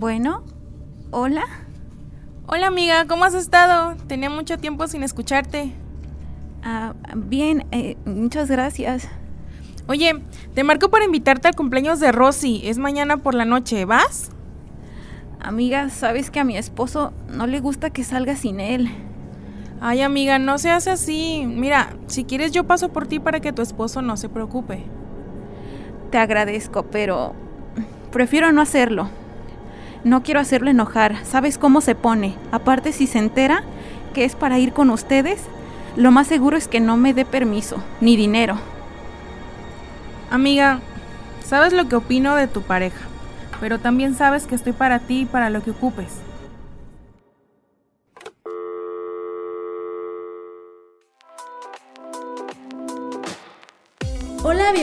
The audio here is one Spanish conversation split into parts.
Bueno, hola. Hola amiga, ¿cómo has estado? Tenía mucho tiempo sin escucharte. Ah, bien, eh, muchas gracias. Oye, te marco para invitarte al cumpleaños de Rosy. Es mañana por la noche. ¿Vas? Amiga, sabes que a mi esposo no le gusta que salga sin él. Ay amiga, no se hace así. Mira, si quieres yo paso por ti para que tu esposo no se preocupe. Te agradezco, pero prefiero no hacerlo. No quiero hacerlo enojar. ¿Sabes cómo se pone? Aparte, si se entera que es para ir con ustedes, lo más seguro es que no me dé permiso, ni dinero. Amiga, sabes lo que opino de tu pareja, pero también sabes que estoy para ti y para lo que ocupes.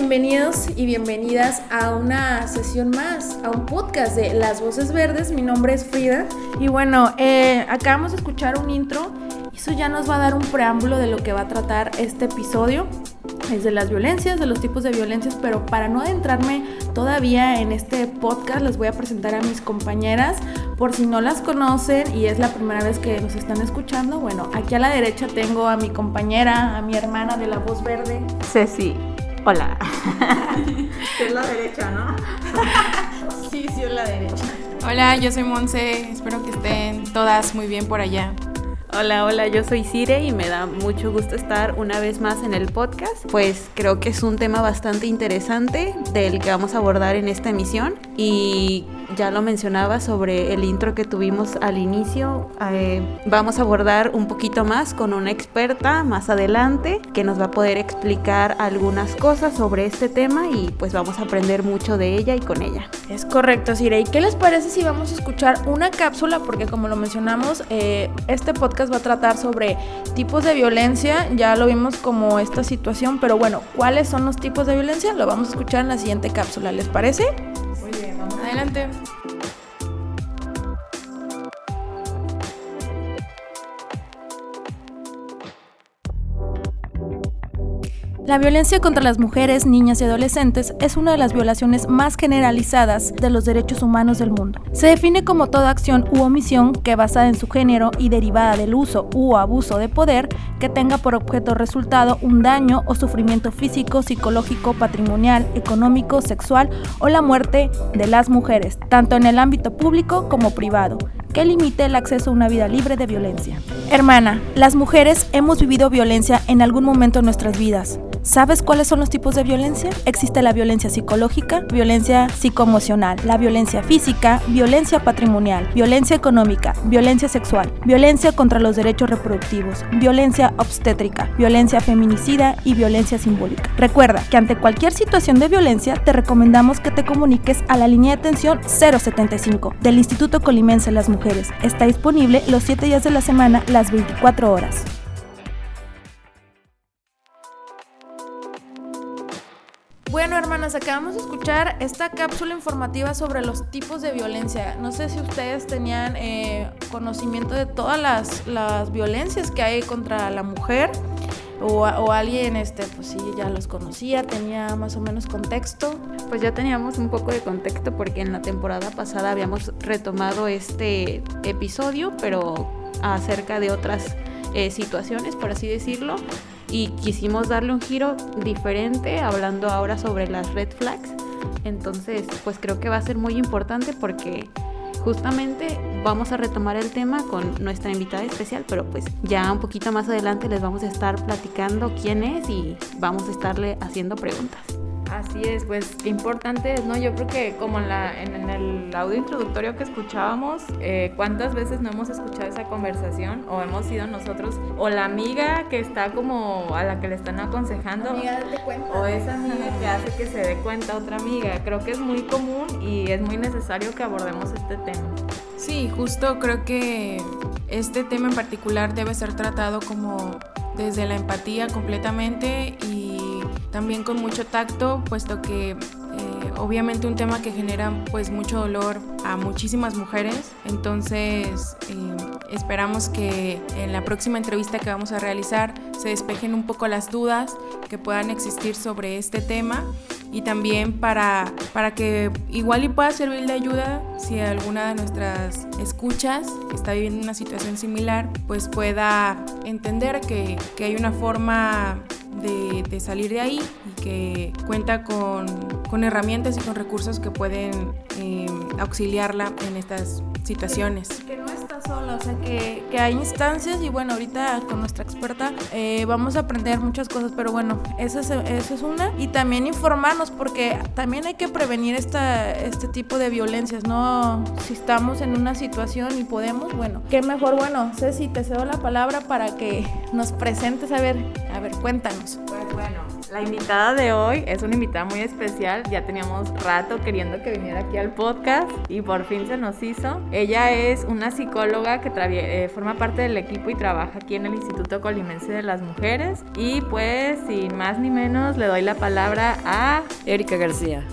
Bienvenidos y bienvenidas a una sesión más, a un podcast de Las Voces Verdes. Mi nombre es Frida. Y bueno, eh, acabamos de escuchar un intro. Eso ya nos va a dar un preámbulo de lo que va a tratar este episodio. Es de las violencias, de los tipos de violencias, pero para no adentrarme todavía en este podcast, les voy a presentar a mis compañeras. Por si no las conocen y es la primera vez que nos están escuchando, bueno, aquí a la derecha tengo a mi compañera, a mi hermana de la voz verde. Ceci, Hola. es la derecha, ¿no? sí, sí, es la derecha. Hola, yo soy Monse. Espero que estén todas muy bien por allá. Hola, hola, yo soy Cire y me da mucho gusto estar una vez más en el podcast. Pues creo que es un tema bastante interesante del que vamos a abordar en esta emisión y ya lo mencionaba sobre el intro que tuvimos al inicio. Eh, vamos a abordar un poquito más con una experta más adelante que nos va a poder explicar algunas cosas sobre este tema y pues vamos a aprender mucho de ella y con ella. Es correcto, Sire. ¿Y qué les parece si vamos a escuchar una cápsula? Porque como lo mencionamos, eh, este podcast va a tratar sobre tipos de violencia. Ya lo vimos como esta situación, pero bueno, ¿cuáles son los tipos de violencia? Lo vamos a escuchar en la siguiente cápsula. ¿Les parece? Adelante. La violencia contra las mujeres, niñas y adolescentes es una de las violaciones más generalizadas de los derechos humanos del mundo. Se define como toda acción u omisión que basada en su género y derivada del uso u abuso de poder que tenga por objeto resultado un daño o sufrimiento físico, psicológico, patrimonial, económico, sexual o la muerte de las mujeres, tanto en el ámbito público como privado que limite el acceso a una vida libre de violencia. Hermana, las mujeres hemos vivido violencia en algún momento en nuestras vidas. ¿Sabes cuáles son los tipos de violencia? Existe la violencia psicológica, violencia psicoemocional, la violencia física, violencia patrimonial, violencia económica, violencia sexual, violencia contra los derechos reproductivos, violencia obstétrica, violencia feminicida y violencia simbólica. Recuerda que ante cualquier situación de violencia te recomendamos que te comuniques a la línea de atención 075 del Instituto Colimense de las Mujeres. Está disponible los 7 días de la semana, las 24 horas. Bueno, hermanas, acabamos de escuchar esta cápsula informativa sobre los tipos de violencia. No sé si ustedes tenían eh, conocimiento de todas las, las, violencias que hay contra la mujer o, o, alguien, este, pues sí, ya los conocía, tenía más o menos contexto. Pues ya teníamos un poco de contexto porque en la temporada pasada habíamos retomado este episodio, pero acerca de otras eh, situaciones, por así decirlo y quisimos darle un giro diferente hablando ahora sobre las red flags. Entonces, pues creo que va a ser muy importante porque justamente vamos a retomar el tema con nuestra invitada especial, pero pues ya un poquito más adelante les vamos a estar platicando quién es y vamos a estarle haciendo preguntas. Así es, pues qué importante es, ¿no? Yo creo que como en, la, en, el audio introductorio que escuchábamos, eh, ¿cuántas veces no hemos escuchado esa conversación o hemos sido nosotros o la amiga que está como a la que le están aconsejando o esa amiga que hace que se dé cuenta a otra amiga? Creo que es muy común y es muy necesario que abordemos este tema. Sí, justo creo que este tema en particular debe ser tratado como desde la empatía completamente y también con mucho tacto, puesto que eh, obviamente un tema que genera pues mucho dolor a muchísimas mujeres. Entonces eh, esperamos que en la próxima entrevista que vamos a realizar se despejen un poco las dudas que puedan existir sobre este tema y también para, para que igual y pueda servir de ayuda si alguna de nuestras escuchas está viviendo una situación similar, pues pueda entender que, que hay una forma de, salir de ahí y que cuenta con, con herramientas y con recursos que pueden eh, auxiliarla en estas situaciones. Que, no está sola, o sea, que, que, hay instancias y bueno, ahorita con nuestra experta eh, vamos a aprender muchas cosas, pero bueno, esa es, esa es una. Y también informarnos porque también hay que prevenir esta, este tipo de violencias, ¿no? Si estamos en una situación y podemos, bueno, qué mejor, bueno, Ceci, te cedo la palabra para que nos presentes, a ver, a ver, cuéntanos. Pues bueno, la invitada de hoy es una invitada muy especial, ya teníamos rato queriendo que viniera aquí al podcast y por fin se nos hizo. Ella es una psicóloga que eh, forma parte del equipo y trabaja aquí en el Instituto Colimense de las Mujeres. Y pues, sin más ni menos, le doy la palabra a Erika García.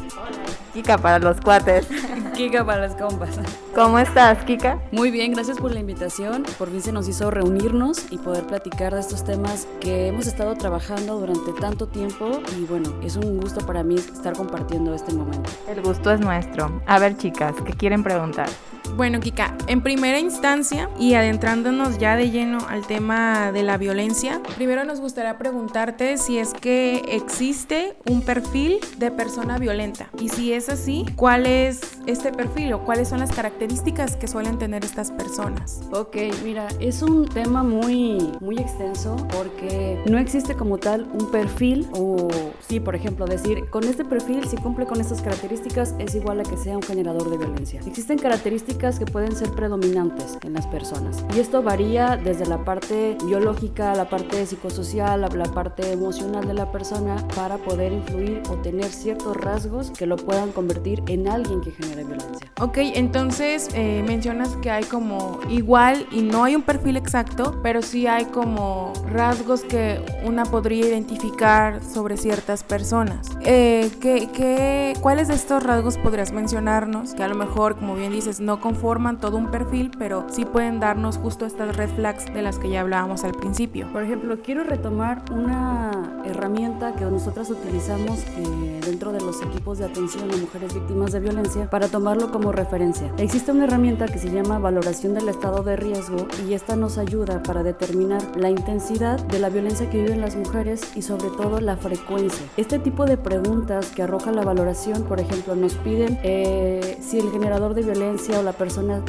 Kika para los cuates. Kika para las compas. ¿Cómo estás, Kika? Muy bien, gracias por la invitación. Por fin se nos hizo reunirnos y poder platicar de estos temas que hemos estado trabajando durante tanto tiempo y bueno, es un gusto para mí estar compartiendo este momento. El gusto es nuestro. A ver, chicas, ¿qué quieren preguntar? Bueno, Kika, en primera instancia y adentrándonos ya de lleno al tema de la violencia, primero nos gustaría preguntarte si es que existe un perfil de persona violenta y si es así, ¿cuál es este perfil o cuáles son las características que suelen tener estas personas? Ok, mira, es un tema muy, muy extenso porque no existe como tal un perfil o sí, por ejemplo, decir con este perfil si cumple con estas características es igual a que sea un generador de violencia. Existen características que pueden ser predominantes en las personas. Y esto varía desde la parte biológica, la parte psicosocial, la parte emocional de la persona para poder influir o tener ciertos rasgos que lo puedan convertir en alguien que genere violencia. Ok, entonces eh, mencionas que hay como igual y no hay un perfil exacto, pero sí hay como rasgos que una podría identificar sobre ciertas personas. Eh, ¿qué, qué, ¿Cuáles de estos rasgos podrías mencionarnos? Que a lo mejor, como bien dices, no conforman todo un perfil, pero sí pueden darnos justo estas red flags de las que ya hablábamos al principio. Por ejemplo, quiero retomar una herramienta que nosotras utilizamos eh, dentro de los equipos de atención a mujeres víctimas de violencia para tomarlo como referencia. Existe una herramienta que se llama valoración del estado de riesgo y esta nos ayuda para determinar la intensidad de la violencia que viven las mujeres y sobre todo la frecuencia. Este tipo de preguntas que arroja la valoración, por ejemplo, nos piden eh, si el generador de violencia o la persona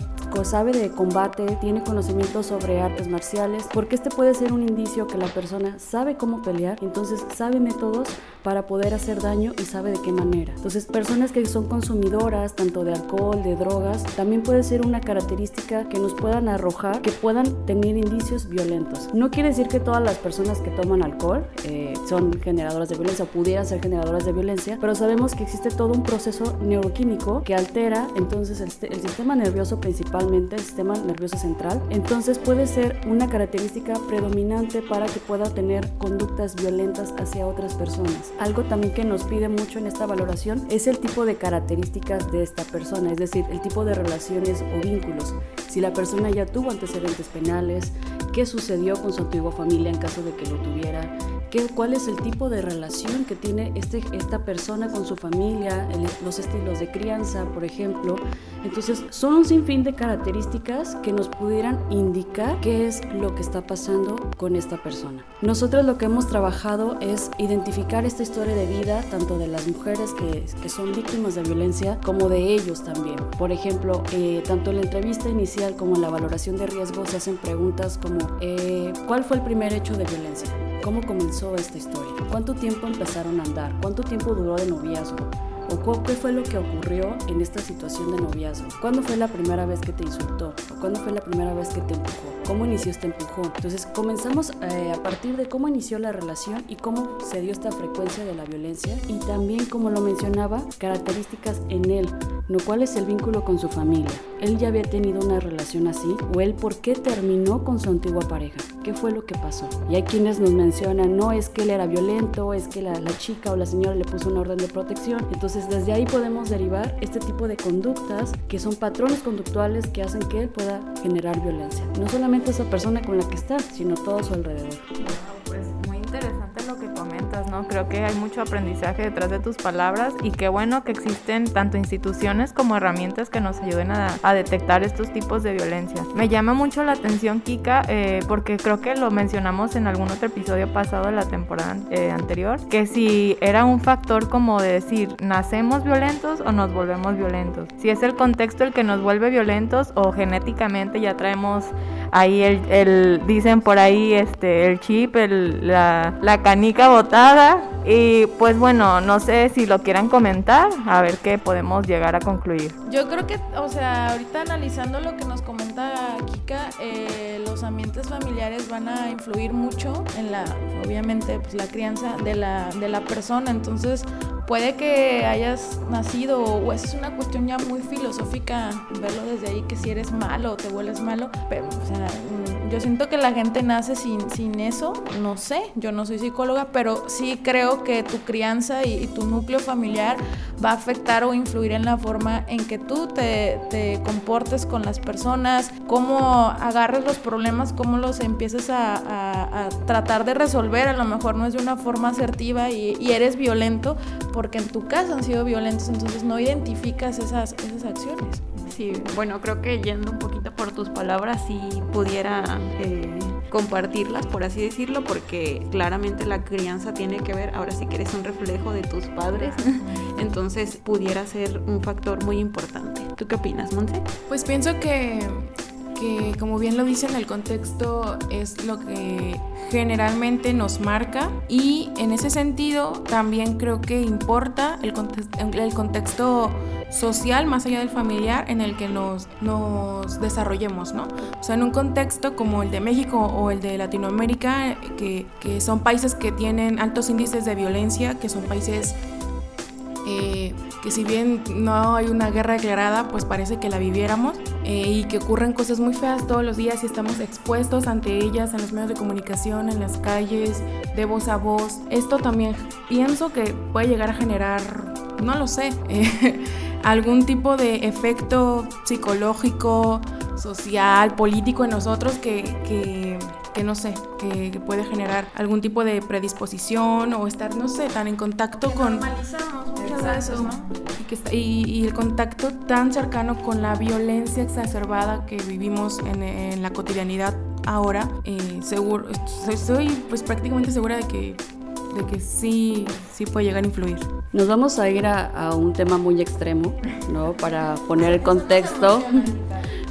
sabe de combate, tiene conocimiento sobre artes marciales, porque este puede ser un indicio que la persona sabe cómo pelear, entonces sabe métodos para poder hacer daño y sabe de qué manera. Entonces, personas que son consumidoras tanto de alcohol, de drogas, también puede ser una característica que nos puedan arrojar, que puedan tener indicios violentos. No quiere decir que todas las personas que toman alcohol eh, son generadoras de violencia pudieran ser generadoras de violencia, pero sabemos que existe todo un proceso neuroquímico que altera entonces el, el sistema nervioso principalmente, el sistema nervioso central. Entonces puede ser una característica predominante para que pueda tener conductas violentas hacia otras personas. Algo también que nos pide mucho en esta valoración es el tipo de características de esta persona, es decir, el tipo de relaciones o vínculos. Si la persona ya tuvo antecedentes penales, qué sucedió con su antigua familia en caso de que lo tuviera, ¿Qué, cuál es el tipo de relación que tiene este, esta persona con su familia, los estilos de crianza, por ejemplo. Entonces, son un sinfín de características que nos pudieran indicar qué es lo que está pasando con esta persona. Nosotros lo que hemos trabajado es identificar esta historia de vida, tanto de las mujeres que, que son víctimas de violencia, como de ellos también. Por ejemplo, eh, tanto en la entrevista inicial como en la valoración de riesgo se hacen preguntas como, eh, ¿cuál fue el primer hecho de violencia? ¿Cómo comenzó esta historia? ¿Cuánto tiempo empezaron a andar? ¿Cuánto tiempo duró de noviazgo? ¿O qué fue lo que ocurrió en esta situación de noviazgo? ¿Cuándo fue la primera vez que te insultó? ¿O cuándo fue la primera vez que te empujó? ¿Cómo inició este empujón? Entonces comenzamos eh, a partir de cómo inició la relación y cómo se dio esta frecuencia de la violencia y también, como lo mencionaba, características en él, ¿no? ¿Cuál es el vínculo con su familia? ¿Él ya había tenido una relación así? ¿O él por qué terminó con su antigua pareja? ¿Qué fue lo que pasó? Y hay quienes nos mencionan, no es que él era violento, es que la, la chica o la señora le puso una orden de protección. Entonces desde ahí podemos derivar este tipo de conductas que son patrones conductuales que hacen que él pueda generar violencia. No solamente esa persona con la que está, sino todo a su alrededor. ¿No? Creo que hay mucho aprendizaje detrás de tus palabras y qué bueno que existen tanto instituciones como herramientas que nos ayuden a, detectar estos tipos de violencia. Me llama mucho la atención, Kika, eh, porque creo que lo mencionamos en algún otro episodio pasado de la temporada eh, anterior, que si era un factor como de decir, nacemos violentos o nos volvemos violentos. Si es el contexto el que nos vuelve violentos o genéticamente ya traemos ahí el, dicen por ahí este el chip, el, la, la canica botada y pues bueno, no sé si lo quieran comentar, a ver qué podemos llegar a concluir. Yo creo que, o sea, ahorita analizando lo que nos comenta Kika, eh, los ambientes familiares van a influir mucho en la, obviamente, pues la crianza de la, de la persona. Entonces, puede que hayas nacido, o es una cuestión ya muy filosófica, verlo desde ahí, que si eres malo o te vuelves malo, pero, o sea, mm, yo siento que la gente nace sin, sin eso, no sé, yo no soy psicóloga, pero sí creo que tu crianza y, y tu núcleo familiar va a afectar o influir en la forma en que tú te, te comportes con las personas, cómo agarres los problemas, cómo los empieces a, a, a, tratar de resolver, a lo mejor no es de una forma asertiva y, y eres violento, porque en tu casa han sido violentos, entonces no identificas esas, esas acciones. Sí, bueno, creo que yendo un poquito por tus palabras, si pudiera eh, compartirlas, por así decirlo, porque claramente la crianza tiene que ver, ahora sí que eres un reflejo de tus padres, entonces pudiera ser un factor muy importante. ¿Tú qué opinas, Monse? Pues pienso que, que, como bien lo dicen, el contexto es lo que generalmente nos marca y en ese sentido también creo que importa el, context el contexto social más allá del familiar en el que nos, nos desarrollemos, ¿no? O sea, en un contexto como el de México o el de Latinoamérica, que, que son países que tienen altos índices de violencia, que son países eh, que si bien no hay una guerra declarada, pues parece que la viviéramos eh, y que ocurren cosas muy feas todos los días y estamos expuestos ante ellas en los medios de comunicación, en las calles, de voz a voz. Esto también pienso que puede llegar a generar, no lo sé, eh, algún tipo de efecto psicológico, social, político en nosotros que, que, no sé, que, puede generar algún tipo de predisposición o estar, no sé, tan en contacto con... muchas veces, ¿no? Y, que está, y, y, el contacto tan cercano con la violencia exacerbada que vivimos en, en la cotidianidad ahora, eh, seguro, estoy pues prácticamente segura de que de que sí, sí puede llegar a influir. Nos vamos a ir a, a un tema muy extremo, ¿no? Para poner el contexto.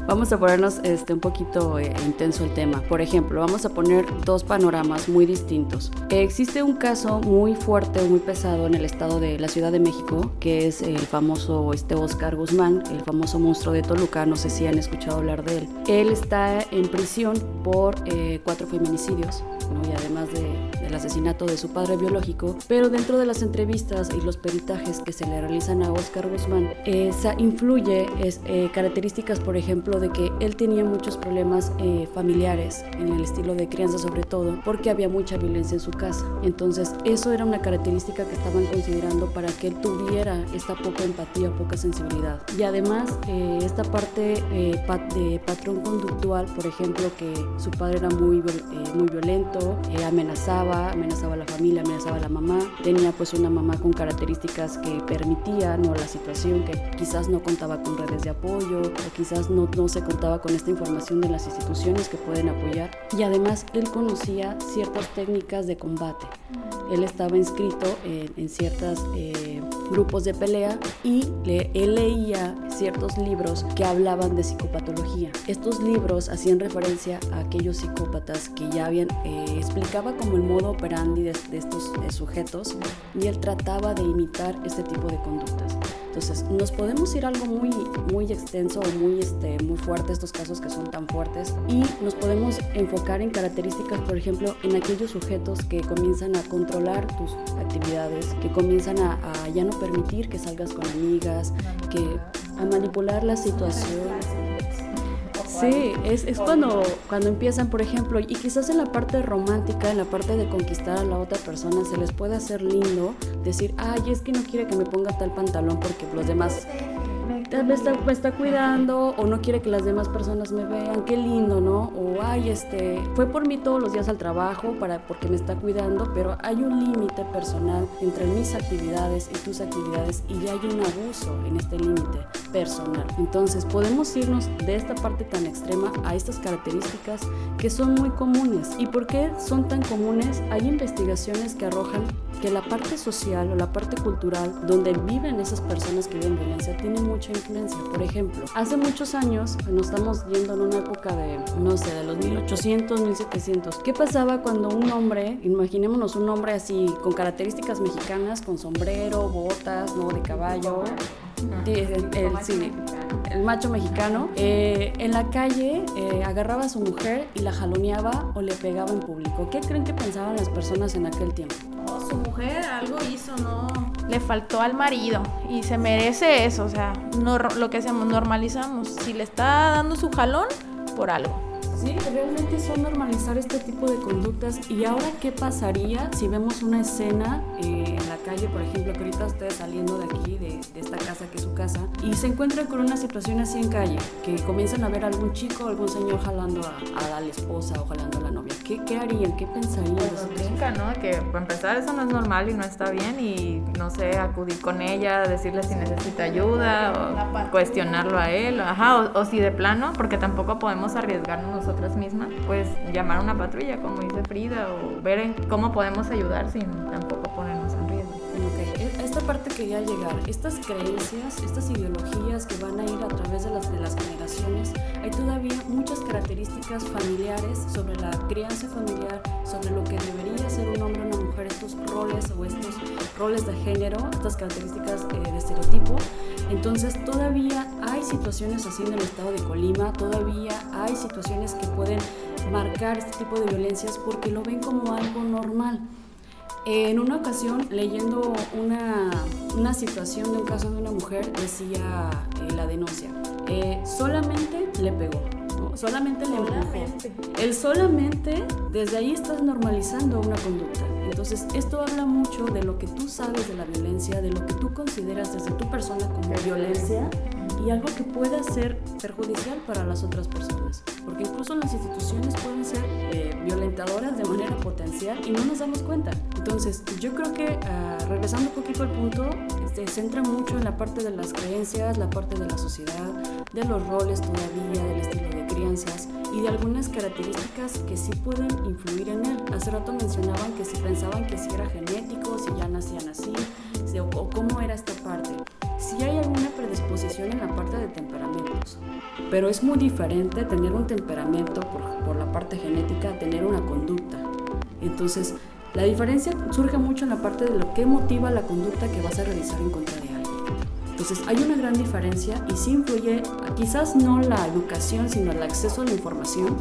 Vamos a ponernos este, un poquito eh, intenso el tema. Por ejemplo, vamos a poner dos panoramas muy distintos. Existe un caso muy fuerte, muy pesado en el estado de la Ciudad de México, que es el famoso este Oscar Guzmán, el famoso monstruo de Toluca. No sé si han escuchado hablar de él. Él está en prisión por eh, cuatro feminicidios, ¿no? y además de, del asesinato de su padre biológico. Pero dentro de las entrevistas y los peritajes que se le realizan a Oscar Guzmán, esa influye es, eh, características, por ejemplo, de que él tenía muchos problemas eh, familiares en el estilo de crianza sobre todo porque había mucha violencia en su casa entonces eso era una característica que estaban considerando para que él tuviera esta poca empatía poca sensibilidad y además eh, esta parte eh, pat de patrón conductual por ejemplo que su padre era muy muy violento amenazaba amenazaba a la familia amenazaba a la mamá tenía pues una mamá con características que permitía no la situación que quizás no contaba con redes de apoyo o quizás no, no se contaba con esta información de las instituciones que pueden apoyar y además él conocía ciertas técnicas de combate. Él estaba inscrito en, en ciertas eh, grupos de pelea y le, él leía ciertos libros que hablaban de psicopatología. Estos libros hacían referencia a aquellos psicópatas que ya habían, eh, explicaba como el modo operandi de, estos sujetos y él trataba de imitar este tipo de conductas. Entonces, nos podemos ir a algo muy, muy extenso o muy, este, muy fuerte, estos casos que son tan fuertes, y nos podemos enfocar en características, por ejemplo, en aquellos sujetos que comienzan a controlar tus actividades, que comienzan a, a ya no permitir que salgas con amigas, que a manipular la situación. Sí, es, es cuando, cuando empiezan, por ejemplo, y quizás en la parte romántica, en la parte de conquistar a la otra persona, se les puede hacer lindo decir, ay, es que no quiere que me ponga tal pantalón porque los demás me está, me está, cuidando o no quiere que las demás personas me vean, qué lindo, ¿no? O ay, este, fue por mí todos los días al trabajo para, porque me está cuidando, pero hay un límite personal entre mis actividades y tus actividades y ya hay un abuso en este límite personal. Entonces podemos irnos de esta parte tan extrema a estas características que son muy comunes. ¿Y por qué son tan comunes? Hay investigaciones que arrojan que la parte social o la parte cultural donde viven esas personas que viven violencia tiene mucha influencia. Por ejemplo, hace muchos años, nos estamos yendo en una época de, no sé, de los 1800, 1700. ¿Qué pasaba cuando un hombre, imaginémonos un hombre así, con características mexicanas, con sombrero, botas, ¿no? De caballo, el, el, el macho mexicano, eh, en la calle eh, agarraba a su mujer y la jaloneaba o le pegaba en público. ¿Qué creen que pensaban las personas en aquel tiempo? su mujer algo hizo, no. Le faltó al marido y se merece eso, o sea, no, lo que hacemos, normalizamos. Si le está dando su jalón, por algo. Sí, realmente son normalizar este tipo de conductas. ¿Y ahora qué pasaría si vemos una escena eh, en la calle, por ejemplo, que ahorita ustedes saliendo de aquí, de, esta casa que es su casa, y se encuentran con una situación así en calle, que comienzan a ver algún chico o algún señor jalando a, la esposa o jalando a la novia? ¿Qué, qué harían? ¿Qué pensarían? Pues brinca, ¿no? Que para empezar eso no es normal y no está bien y no sé, acudir con ella, decirle si necesita ayuda o cuestionarlo a él, ajá, o, o si de plano, porque tampoco podemos arriesgarnos nosotros nosotras mismas, pues llamar a una patrulla, como dice Frida, o ver en cómo podemos ayudar sin tampoco ponernos en riesgo. Okay. E, esta parte quería llegar, estas creencias, estas ideologías que van a ir a través de las, de las generaciones, hay todavía muchas características familiares sobre la crianza familiar, sobre lo que debería ser un hombre estos roles o estos roles de género, estas características eh, de estereotipo. Entonces todavía hay situaciones así en el estado de Colima, todavía hay situaciones que pueden marcar este tipo de violencias porque lo ven como algo normal. En una ocasión, leyendo una, una situación de un caso de una mujer, decía eh, la denuncia, eh, solamente le pegó, solamente le empujó. El solamente, desde ahí estás normalizando una conducta. Entonces, esto habla mucho de lo que tú sabes de la violencia, de lo que tú consideras desde tu persona como violencia y algo que pueda ser perjudicial para las otras personas. Porque incluso las instituciones pueden ser eh, violentadoras de manera potencial y no nos damos cuenta. Entonces, yo creo que ah, regresando un poquito al punto, se centra mucho en la parte de las creencias, la parte de la sociedad, de los roles todavía, del estilo de crianzas y de algunas características que sí pueden influir en él. Hace rato mencionaban que si pensaban que si era genético, si ya nacían así, o cómo era esta parte. Si hay alguna predisposición en la parte de temperamentos, pero es muy diferente tener un temperamento por, por la parte genética a tener una conducta. Entonces, la diferencia surge mucho en la parte de lo que motiva la conducta que vas a realizar en contra de alguien. Entonces hay una gran diferencia y sí influye, quizás no la educación, sino el acceso a la información,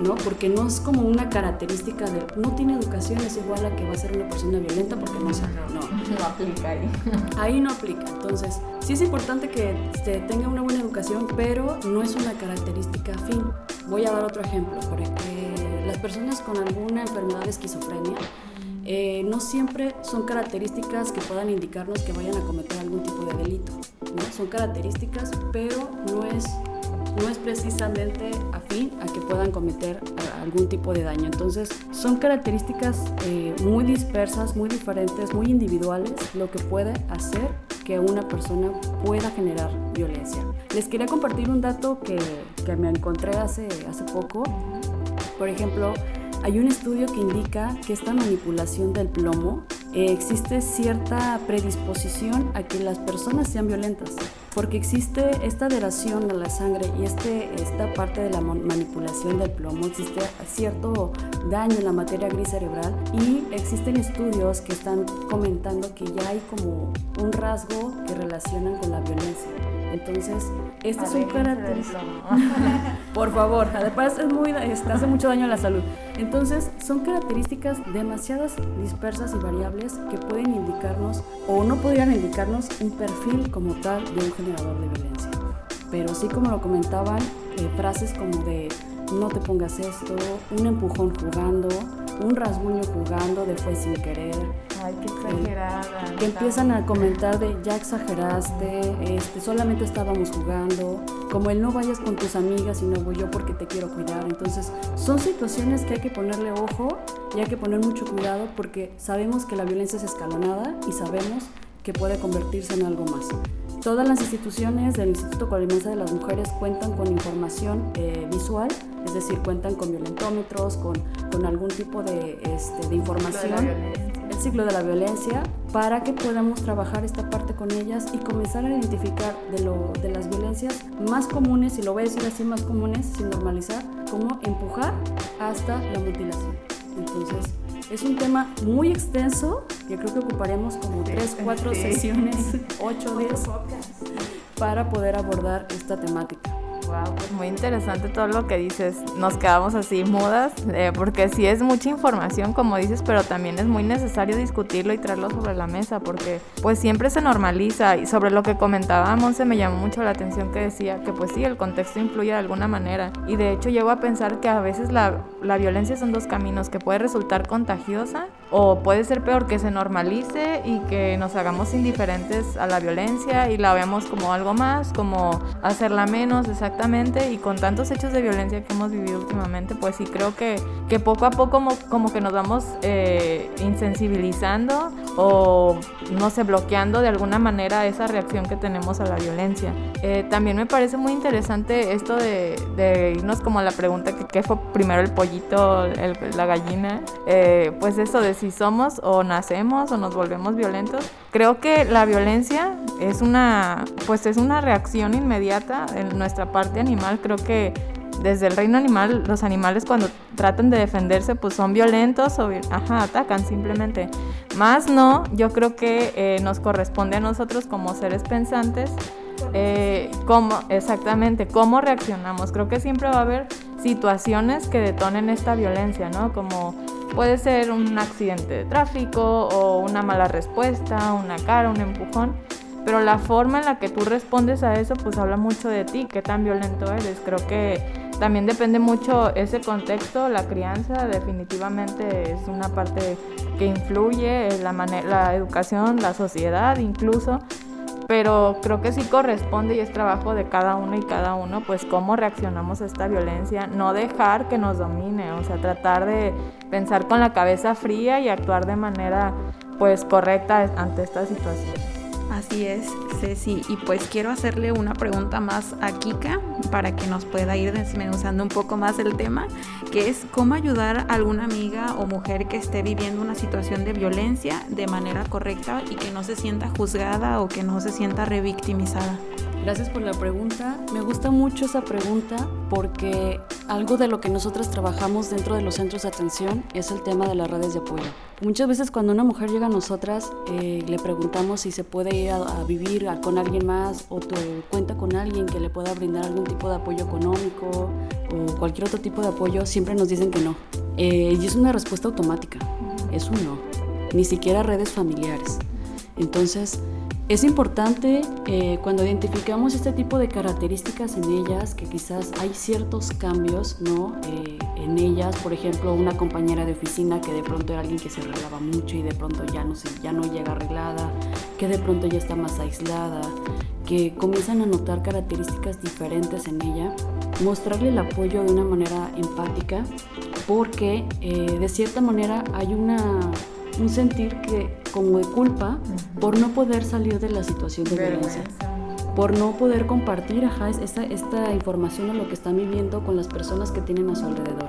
¿no? Porque no es como una característica de, no tiene educación, es igual a que va a ser una persona violenta porque no sabe, no. No aplica ahí. Ahí no aplica. Entonces, sí es importante que se tenga una buena educación, pero no es una característica fin. Voy a dar otro ejemplo. Porque las personas con alguna enfermedad de esquizofrenia, eh, no siempre son características que puedan indicarnos que vayan a cometer algún tipo de delito. ¿no? Son características, pero no es, no es precisamente afín a que puedan cometer algún tipo de daño. Entonces, son características eh, muy dispersas, muy diferentes, muy individuales, lo que puede hacer que una persona pueda generar violencia. Les quería compartir un dato que, que me encontré hace, hace poco. Por ejemplo, hay un estudio que indica que esta manipulación del plomo eh, existe cierta predisposición a que las personas sean violentas, porque existe esta adheración a la sangre y este, esta parte de la manipulación del plomo, existe cierto daño en la materia gris cerebral y existen estudios que están comentando que ya hay como un rasgo que relacionan con la violencia. Entonces, este es un característica. Por favor, además es muy, este, hace mucho daño a la salud. Entonces, son características demasiadas dispersas y variables que pueden indicarnos o no podrían indicarnos un perfil como tal de un generador de violencia. Pero sí, como lo comentaban, eh, frases como de no te pongas esto, un empujón jugando, un rasguño jugando de fue sin querer. Ay, qué exagerada. que empiezan a comentar de ya exageraste, este, solamente estábamos jugando, como el no vayas con tus amigas y no voy yo porque te quiero cuidar. Entonces, son situaciones que hay que ponerle ojo y hay que poner mucho cuidado porque sabemos que la violencia es escalonada y sabemos que puede convertirse en algo más. Todas las instituciones del Instituto Colimense de las Mujeres cuentan con información eh, visual, es decir, cuentan con violentómetros, con, con algún tipo de, este, de información, el ciclo de la violencia, para que podamos trabajar esta parte con ellas y comenzar a identificar de, lo, de las violencias más comunes, y lo voy a decir así, más comunes, sin normalizar, como empujar hasta la mutilación. Entonces, es un tema muy extenso, yo creo que ocuparemos como 3, 4 sesiones, 8 días para poder abordar esta temática. Wow, pues muy interesante todo lo que dices. Nos quedamos así mudas, eh, porque sí es mucha información, como dices, pero también es muy necesario discutirlo y traerlo sobre la mesa, porque pues siempre se normaliza. Y sobre lo que comentaba se me llamó mucho la atención que decía que pues sí, el contexto influye de alguna manera. Y de hecho llego a pensar que a veces la, la violencia son dos caminos, que puede resultar contagiosa o puede ser peor que se normalice y que nos hagamos indiferentes a la violencia y la veamos como algo más, como hacerla menos, exactamente y con tantos hechos de violencia que hemos vivido últimamente, pues sí creo que, que poco a poco como, como que nos vamos eh, insensibilizando o no sé, bloqueando de alguna manera esa reacción que tenemos a la violencia. Eh, también me parece muy interesante esto de, de, irnos como a la pregunta que qué fue primero el pollito, la gallina, eh, pues eso de si somos o nacemos o nos volvemos violentos. Creo que la violencia es una, pues es una reacción inmediata en nuestra parte animal, creo que desde el reino animal, los animales cuando tratan de defenderse, pues son violentos o atacan simplemente. Más no, yo creo que eh, nos corresponde a nosotros como seres pensantes, eh, cómo, exactamente, cómo reaccionamos. Creo que siempre va a haber situaciones que detonen esta violencia, ¿no? Como puede ser un accidente de tráfico o una mala respuesta, una cara, un empujón pero la forma en la que tú respondes a eso pues habla mucho de ti, qué tan violento eres. Creo que también depende mucho ese contexto, la crianza definitivamente es una parte que influye, la, la educación, la sociedad incluso, pero creo que sí corresponde y es trabajo de cada uno y cada uno, pues cómo reaccionamos a esta violencia, no dejar que nos domine, o sea, tratar de pensar con la cabeza fría y actuar de manera pues correcta ante esta situación. Así es, Ceci. Y pues quiero hacerle una pregunta más a Kika para que nos pueda ir desmenuzando un poco más el tema, que es cómo ayudar a alguna amiga o mujer que esté viviendo una situación de violencia de manera correcta y que no se sienta juzgada o que no se sienta revictimizada. Gracias por la pregunta. Me gusta mucho esa pregunta porque algo de lo que nosotros trabajamos dentro de los centros de atención es el tema de las redes de apoyo. Muchas veces cuando una mujer llega a nosotras eh, le preguntamos si se puede ir a, vivir con alguien más o cuenta con alguien que le pueda brindar algún tipo de apoyo económico o cualquier otro tipo de apoyo, siempre nos dicen que no. Eh, y es una respuesta automática, es un no. Ni siquiera redes familiares. Entonces, es importante eh, cuando identificamos este tipo de características en ellas, que quizás hay ciertos cambios ¿no? Eh, en ellas, por ejemplo, una compañera de oficina que de pronto era alguien que se arreglaba mucho y de pronto ya no, se, ya no llega arreglada, que de pronto ya está más aislada, que comienzan a notar características diferentes en ella, mostrarle el apoyo de una manera empática, porque eh, de cierta manera hay una un sentir que como de culpa por no poder salir de la situación de violencia, por no poder compartir esta, esta información o lo que están viviendo con las personas que tienen a su alrededor.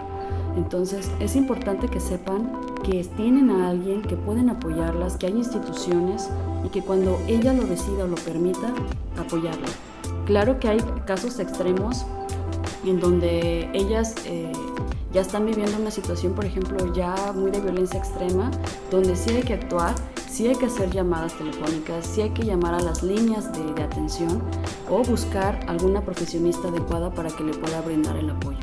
Entonces es importante que sepan que tienen a alguien, que pueden apoyarlas, que hay instituciones y que cuando ella lo decida o lo permita, apoyarla. Claro que hay casos extremos en donde ellas eh, ya están viviendo una situación, por ejemplo, ya muy de violencia extrema, donde sí hay que actuar, sí hay que hacer llamadas telefónicas, sí hay que llamar a las líneas de, de atención o buscar alguna profesionista adecuada para que le pueda brindar el apoyo.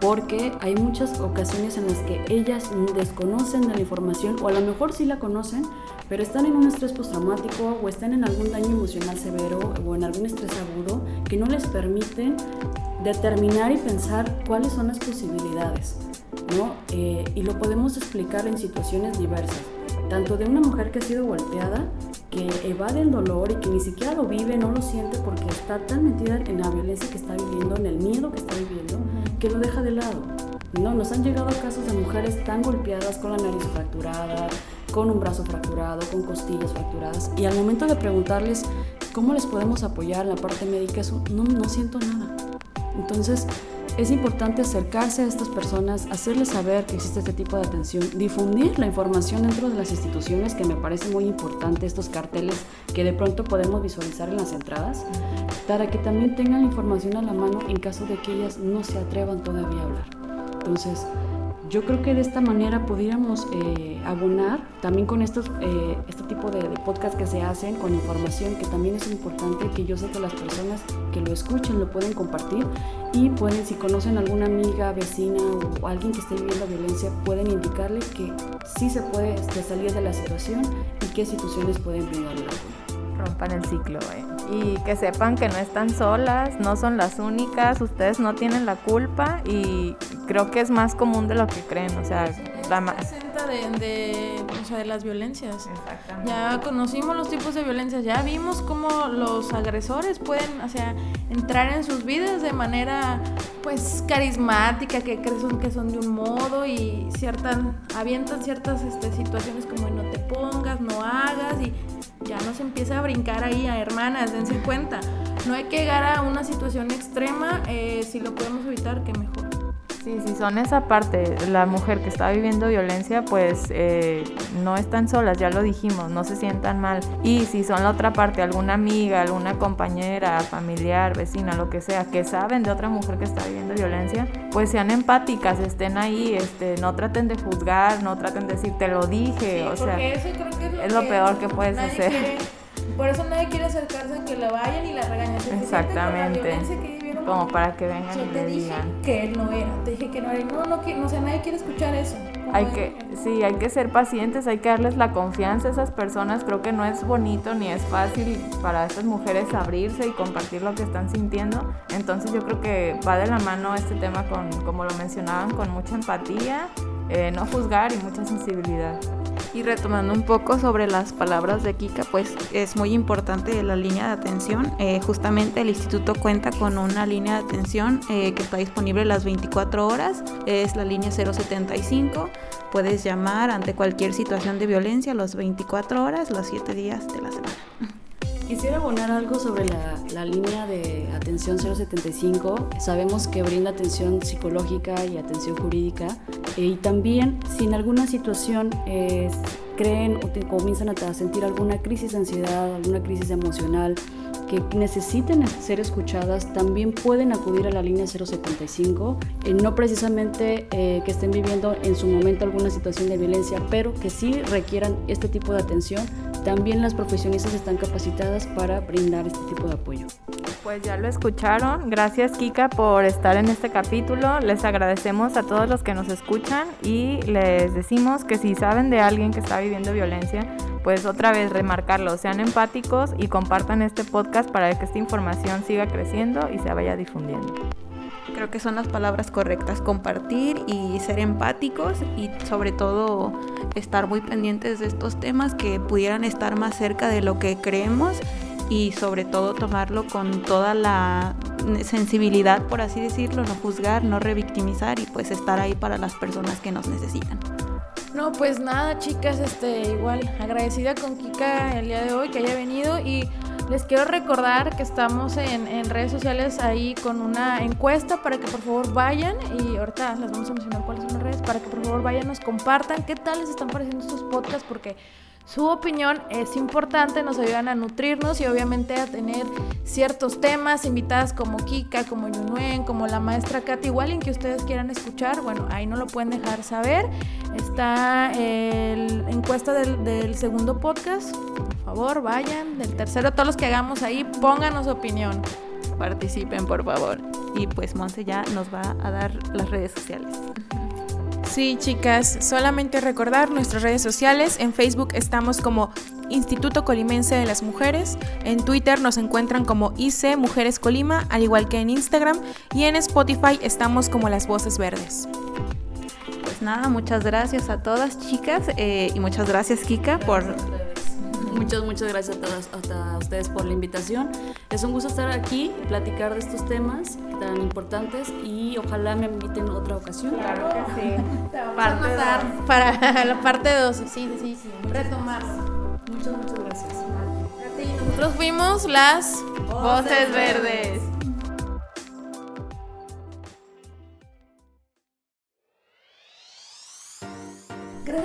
Porque hay muchas ocasiones en las que ellas desconocen la información o a lo mejor sí la conocen, pero están en un estrés postraumático o están en algún daño emocional severo o en algún estrés agudo que no les permiten determinar y pensar cuáles son las posibilidades, ¿no? Eh, y lo podemos explicar en situaciones diversas, tanto de una mujer que ha sido golpeada, que evade el dolor y que ni siquiera lo vive, no lo siente porque está tan metida en la violencia que está viviendo, en el miedo que está viviendo, que lo deja de lado. No, nos han llegado casos de mujeres tan golpeadas con la nariz fracturada, con un brazo fracturado, con costillas fracturadas. Y al momento de preguntarles cómo les podemos apoyar en la parte médica, eso, no, no siento nada. Entonces, es importante acercarse a estas personas, hacerles saber que existe este tipo de atención, difundir la información dentro de las instituciones, que me parece muy importante, estos carteles que de pronto podemos visualizar en las entradas, para que también tengan la información a la mano en caso de que ellas no se atrevan todavía a hablar. Entonces, yo creo que de esta manera pudiéramos eh, abonar también con estos, eh, este tipo de, de podcast que se hacen, con información que también es importante, que yo sé que las personas que lo escuchen lo pueden compartir y pueden, si conocen alguna amiga, vecina o alguien que esté viviendo violencia, pueden indicarle que sí se puede este, salir de la situación y qué situaciones pueden brindarle. Rompan el ciclo, ¿eh? Y que sepan que no están solas, no son las únicas, ustedes no tienen la culpa y creo que es más común de lo que creen, o sea, la presenta de, de, o sea, de las violencias. Ya conocimos los tipos de violencias, ya vimos cómo los agresores pueden, o sea, entrar en sus vidas de manera pues carismática, que creen que son de un modo y ciertas avientan ciertas este, situaciones como no te pongas, no hagas y ya no se empieza a brincar ahí a hermanas, dense cuenta. No hay que llegar a una situación extrema, eh, si lo podemos evitar, que mejor. Sí, sí, son esa parte, la mujer que está viviendo violencia, pues eh, no están solas, ya lo dijimos, no se sientan mal. Y si son la otra parte, alguna amiga, alguna compañera, familiar, vecina, lo que sea, que saben de otra mujer que está viviendo violencia, pues sean empáticas, estén ahí, este, no traten de juzgar, no traten de decir te lo dije, o sea, eso creo que es lo, es lo que peor que puedes hacer. Quiere, por eso nadie quiere acercarse a que la vayan y la regañen. Exactamente. Como para que vengan Yo y te le dije digan. que él no era, te dije que no era. No, no, no, no o sea, nadie quiere escuchar eso. Hay que, sí, hay que ser pacientes, hay que darles la confianza a esas personas. Creo que no es bonito ni es fácil para estas mujeres abrirse y compartir lo que están sintiendo. Entonces yo creo que va de la mano este tema con, como lo mencionaban, con mucha empatía, eh, no juzgar y mucha sensibilidad. Y retomando un poco sobre las palabras de Kika, pues es muy importante la línea de atención. Eh, justamente el instituto cuenta con una línea de atención eh, que está disponible las 24 horas. Es la línea 075. Puedes llamar ante cualquier situación de violencia las 24 horas, los 7 días de la semana. Quisiera abonar algo sobre la, la, línea de atención 075. Sabemos que brinda atención psicológica y atención jurídica. Eh, y también, si en alguna situación eh, creen o te, comienzan a sentir alguna crisis de ansiedad, alguna crisis emocional, que necesiten ser escuchadas, también pueden acudir a la línea 075. Eh, no precisamente eh, que estén viviendo en su momento alguna situación de violencia, pero que sí requieran este tipo de atención también las profesionistas están capacitadas para brindar este tipo de apoyo. Pues ya lo escucharon. Gracias Kika por estar en este capítulo. Les agradecemos a todos los que nos escuchan y les decimos que si saben de alguien que está viviendo violencia, pues otra vez remarcarlo, sean empáticos y compartan este podcast para que esta información siga creciendo y se vaya difundiendo. Creo que son las palabras correctas, compartir y ser empáticos y sobre todo estar muy pendientes de estos temas que pudieran estar más cerca de lo que creemos y sobre todo tomarlo con toda la sensibilidad, por así decirlo, no juzgar, no revictimizar y pues estar ahí para las personas que nos necesitan. No, pues nada, chicas, este, igual agradecida con Kika el día de hoy que haya venido y Les quiero recordar que estamos en, en, redes sociales ahí con una encuesta para que por favor vayan. Y ahorita les vamos a mencionar cuáles son las redes para que por favor vayan, nos compartan qué tal les están pareciendo estos podcasts porque su opinión es importante, nos ayudan a nutrirnos y obviamente a tener ciertos temas, invitadas como Kika, como Yunuen, como la maestra Katy Walling que ustedes quieran escuchar. Bueno, ahí no lo pueden dejar saber. Está el encuesta del, del segundo podcast. Por favor, vayan. Del tercero, todos los que hagamos ahí, pónganos opinión. Participen, por favor. Y pues Monse ya nos va a dar las redes sociales. Sí, chicas, solamente recordar nuestras redes sociales. En Facebook estamos como Instituto Colimense de las Mujeres. En Twitter nos encuentran como IC Mujeres Colima, al igual que en Instagram. Y en Spotify estamos como Las Voces Verdes. Pues nada, muchas gracias a todas, chicas. Eh, y muchas gracias, Kika, por Muchas, muchas gracias a, todas, a ustedes por la invitación. Es un gusto estar aquí y platicar de estos temas tan importantes y ojalá me inviten otra ocasión. Claro que sí. Parte para la parte 12, sí, sí, sí. Retomar. Muchas, muchas gracias. Nosotros fuimos las Voces Verdes.